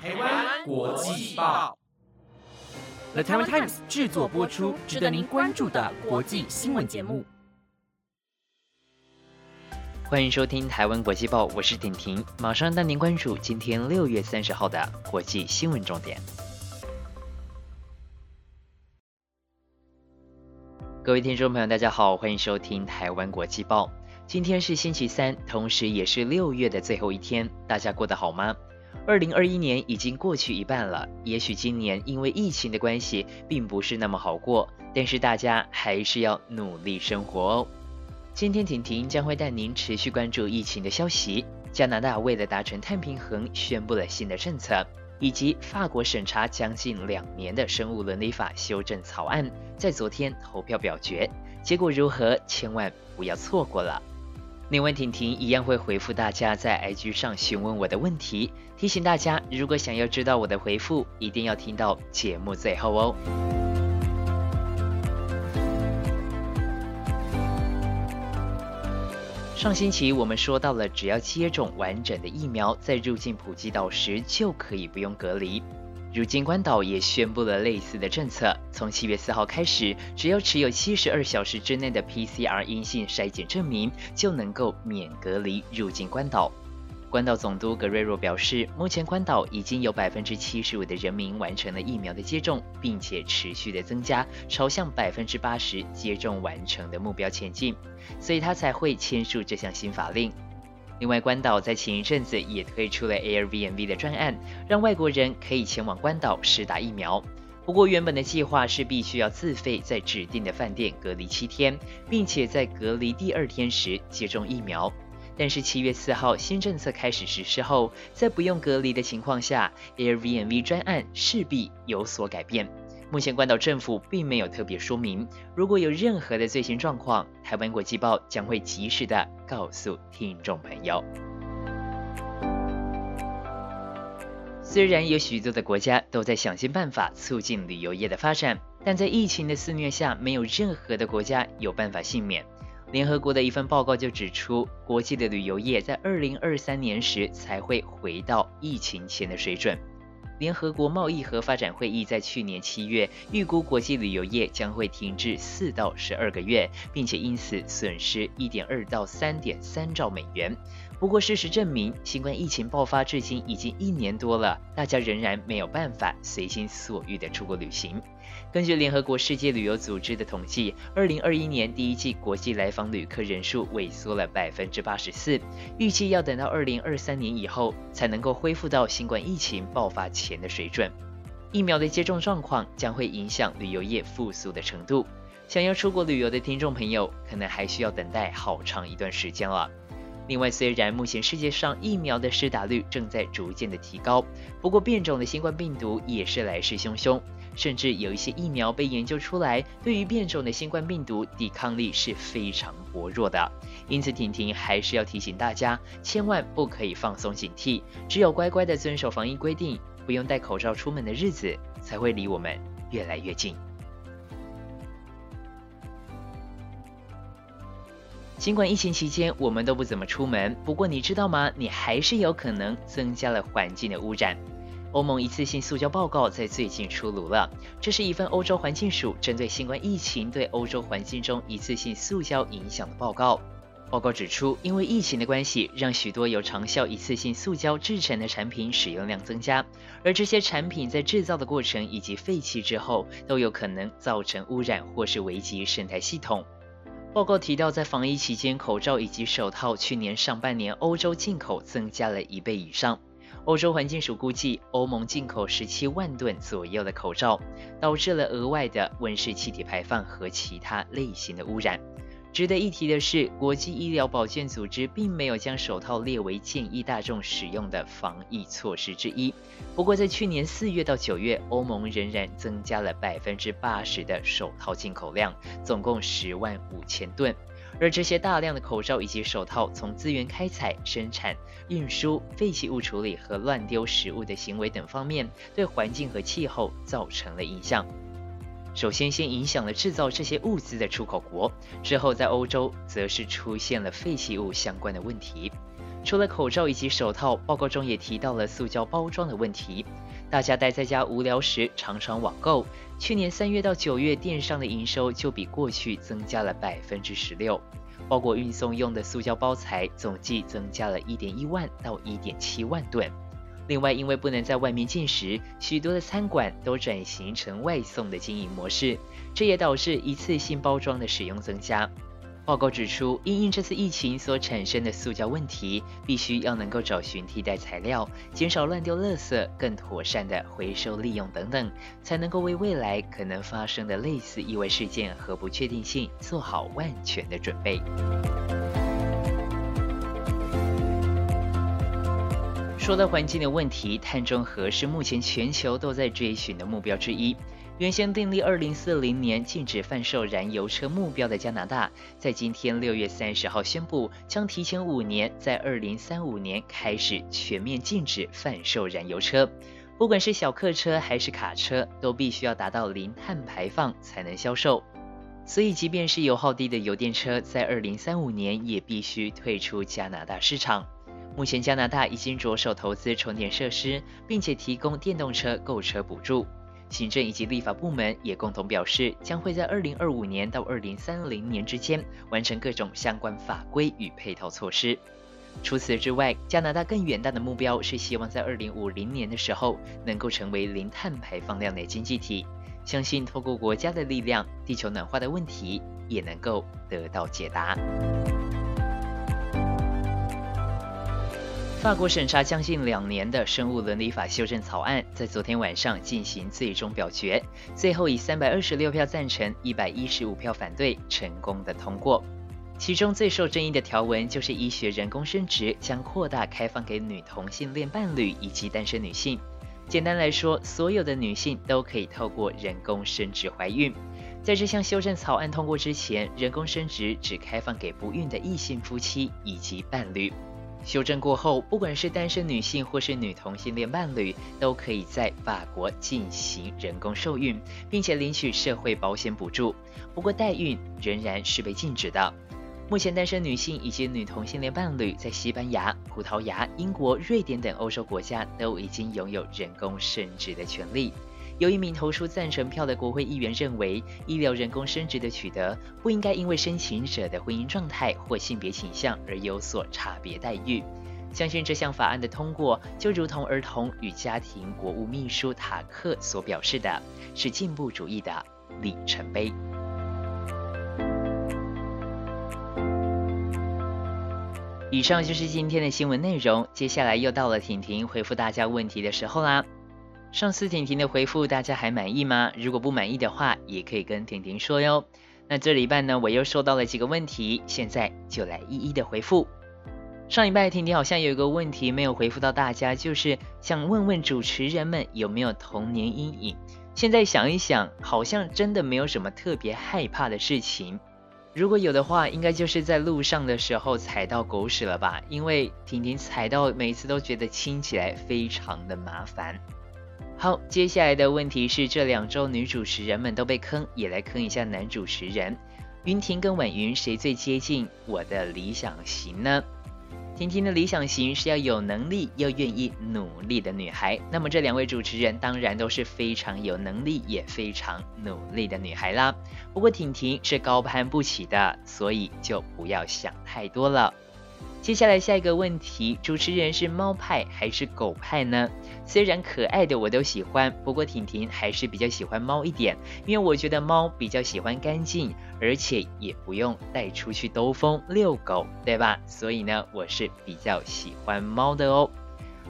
台湾国际报，The Taiwan Times 制作播出，值得您关注的国际新闻节目。欢迎收听台湾国际报，我是婷婷，马上带您关注今天六月三十号的国际新闻重点。各位听众朋友，大家好，欢迎收听台湾国际报。今天是星期三，同时也是六月的最后一天，大家过得好吗？二零二一年已经过去一半了，也许今年因为疫情的关系，并不是那么好过，但是大家还是要努力生活哦。今天婷婷将会带您持续关注疫情的消息。加拿大为了达成碳平衡，宣布了新的政策，以及法国审查将近两年的生物伦理法修正草案，在昨天投票表决，结果如何？千万不要错过了。另外，婷婷一样会回复大家在 IG 上询问我的问题。提醒大家，如果想要知道我的回复，一定要听到节目最后哦。上星期我们说到了，只要接种完整的疫苗，在入境普吉岛时就可以不用隔离。如今关岛也宣布了类似的政策，从七月四号开始，只要持有七十二小时之内的 PCR 阴性筛检证明，就能够免隔离入境关岛。关岛总督格瑞若表示，目前关岛已经有百分之七十五的人民完成了疫苗的接种，并且持续的增加，朝向百分之八十接种完成的目标前进，所以他才会签署这项新法令。另外，关岛在前一阵子也推出了 Airbnb 的专案，让外国人可以前往关岛试打疫苗。不过，原本的计划是必须要自费在指定的饭店隔离七天，并且在隔离第二天时接种疫苗。但是七月四号新政策开始实施后，在不用隔离的情况下，Airbnb 专案势必有所改变。目前关岛政府并没有特别说明，如果有任何的最新状况，台湾国际报将会及时的告诉听众朋友。虽然有许多的国家都在想尽办法促进旅游业的发展，但在疫情的肆虐下，没有任何的国家有办法幸免。联合国的一份报告就指出，国际的旅游业在二零二三年时才会回到疫情前的水准。联合国贸易和发展会议在去年七月预估，国际旅游业将会停滞四到十二个月，并且因此损失一点二到三点三兆美元。不过，事实证明，新冠疫情爆发至今已经一年多了，大家仍然没有办法随心所欲的出国旅行。根据联合国世界旅游组织的统计，二零二一年第一季国际来访旅客人数萎缩了百分之八十四，预计要等到二零二三年以后才能够恢复到新冠疫情爆发前的水准。疫苗的接种状况将会影响旅游业复苏的程度。想要出国旅游的听众朋友，可能还需要等待好长一段时间了。另外，虽然目前世界上疫苗的施打率正在逐渐的提高，不过变种的新冠病毒也是来势汹汹。甚至有一些疫苗被研究出来，对于变种的新冠病毒抵抗力是非常薄弱的。因此，婷婷还是要提醒大家，千万不可以放松警惕，只有乖乖的遵守防疫规定，不用戴口罩出门的日子，才会离我们越来越近。尽管疫情期间我们都不怎么出门，不过你知道吗？你还是有可能增加了环境的污染。欧盟一次性塑胶报告在最近出炉了，这是一份欧洲环境署针对新冠疫情对欧洲环境中一次性塑胶影响的报告。报告指出，因为疫情的关系，让许多由长效一次性塑胶制成的产品使用量增加，而这些产品在制造的过程以及废弃之后，都有可能造成污染或是危及生态系统。报告提到，在防疫期间，口罩以及手套去年上半年欧洲进口增加了一倍以上。欧洲环境署估计，欧盟进口十七万吨左右的口罩，导致了额外的温室气体排放和其他类型的污染。值得一提的是，国际医疗保健组织并没有将手套列为建议大众使用的防疫措施之一。不过，在去年四月到九月，欧盟仍然增加了百分之八十的手套进口量，总共十万五千吨。而这些大量的口罩以及手套，从资源开采、生产、运输、废弃物处理和乱丢食物的行为等方面，对环境和气候造成了影响。首先，先影响了制造这些物资的出口国，之后在欧洲则是出现了废弃物相关的问题。除了口罩以及手套，报告中也提到了塑胶包装的问题。大家待在家无聊时，常常网购。去年三月到九月，电商的营收就比过去增加了百分之十六。包括运送用的塑胶包材，总计增加了一点一万到一点七万吨。另外，因为不能在外面进食，许多的餐馆都转型成外送的经营模式，这也导致一次性包装的使用增加。报告指出，因应这次疫情所产生的塑胶问题，必须要能够找寻替代材料，减少乱丢垃圾，更妥善的回收利用等等，才能够为未来可能发生的类似意外事件和不确定性做好万全的准备。说到环境的问题，碳中和是目前全球都在追寻的目标之一。原先订立二零四零年禁止贩售燃油车目标的加拿大，在今天六月三十号宣布，将提前五年，在二零三五年开始全面禁止贩售燃油车。不管是小客车还是卡车，都必须要达到零碳排放才能销售。所以，即便是油耗低的油电车，在二零三五年也必须退出加拿大市场。目前，加拿大已经着手投资充电设施，并且提供电动车购车补助。行政以及立法部门也共同表示，将会在二零二五年到二零三零年之间完成各种相关法规与配套措施。除此之外，加拿大更远大的目标是希望在二零五零年的时候能够成为零碳排放量的经济体。相信透过国家的力量，地球暖化的问题也能够得到解答。法国审查将近两年的生物伦理法修正草案，在昨天晚上进行最终表决，最后以三百二十六票赞成、一百一十五票反对，成功的通过。其中最受争议的条文就是医学人工生殖将扩大开放给女同性恋伴侣以及单身女性。简单来说，所有的女性都可以透过人工生殖怀孕。在这项修正草案通过之前，人工生殖只开放给不孕的异性夫妻以及伴侣。修正过后，不管是单身女性或是女同性恋伴侣，都可以在法国进行人工受孕，并且领取社会保险补助。不过，代孕仍然是被禁止的。目前，单身女性以及女同性恋伴侣在西班牙、葡萄牙、英国、瑞典等欧洲国家都已经拥有人工生殖的权利。有一名投出赞成票的国会议员认为，医疗人工生殖的取得不应该因为申请者的婚姻状态或性别倾向而有所差别待遇。相信这项法案的通过，就如同儿童与家庭国务秘书塔克所表示的，是进步主义的里程碑。以上就是今天的新闻内容，接下来又到了婷婷回复大家问题的时候啦。上次婷婷的回复大家还满意吗？如果不满意的话，也可以跟婷婷说哟。那这礼拜呢，我又收到了几个问题，现在就来一一的回复。上礼拜婷婷好像有一个问题没有回复到大家，就是想问问主持人们有没有童年阴影。现在想一想，好像真的没有什么特别害怕的事情。如果有的话，应该就是在路上的时候踩到狗屎了吧？因为婷婷踩到每次都觉得清起来非常的麻烦。好，接下来的问题是，这两周女主持人们都被坑，也来坑一下男主持人。云婷跟婉云谁最接近我的理想型呢？婷婷的理想型是要有能力又愿意努力的女孩，那么这两位主持人当然都是非常有能力也非常努力的女孩啦。不过婷婷是高攀不起的，所以就不要想太多了。接下来下一个问题，主持人是猫派还是狗派呢？虽然可爱的我都喜欢，不过婷婷还是比较喜欢猫一点，因为我觉得猫比较喜欢干净，而且也不用带出去兜风遛狗，对吧？所以呢，我是比较喜欢猫的哦。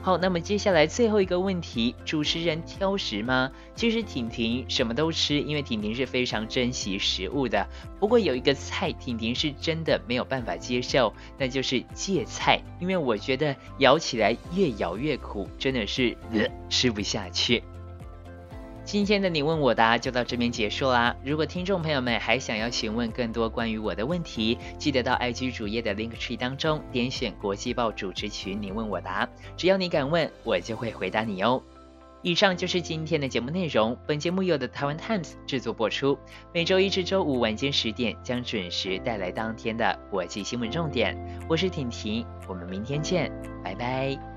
好，那么接下来最后一个问题，主持人挑食吗？其实婷婷什么都吃，因为婷婷是非常珍惜食物的。不过有一个菜，婷婷是真的没有办法接受，那就是芥菜，因为我觉得咬起来越咬越苦，真的是呃吃不下去。今天的你问我答就到这边结束啦。如果听众朋友们还想要询问更多关于我的问题，记得到 IG 主页的 Link Tree 当中点选国际报主持群，你问我答，只要你敢问，我就会回答你哦。以上就是今天的节目内容。本节目由的台湾 Times 制作播出，每周一至周五晚间十点将准时带来当天的国际新闻重点。我是婷婷，我们明天见，拜拜。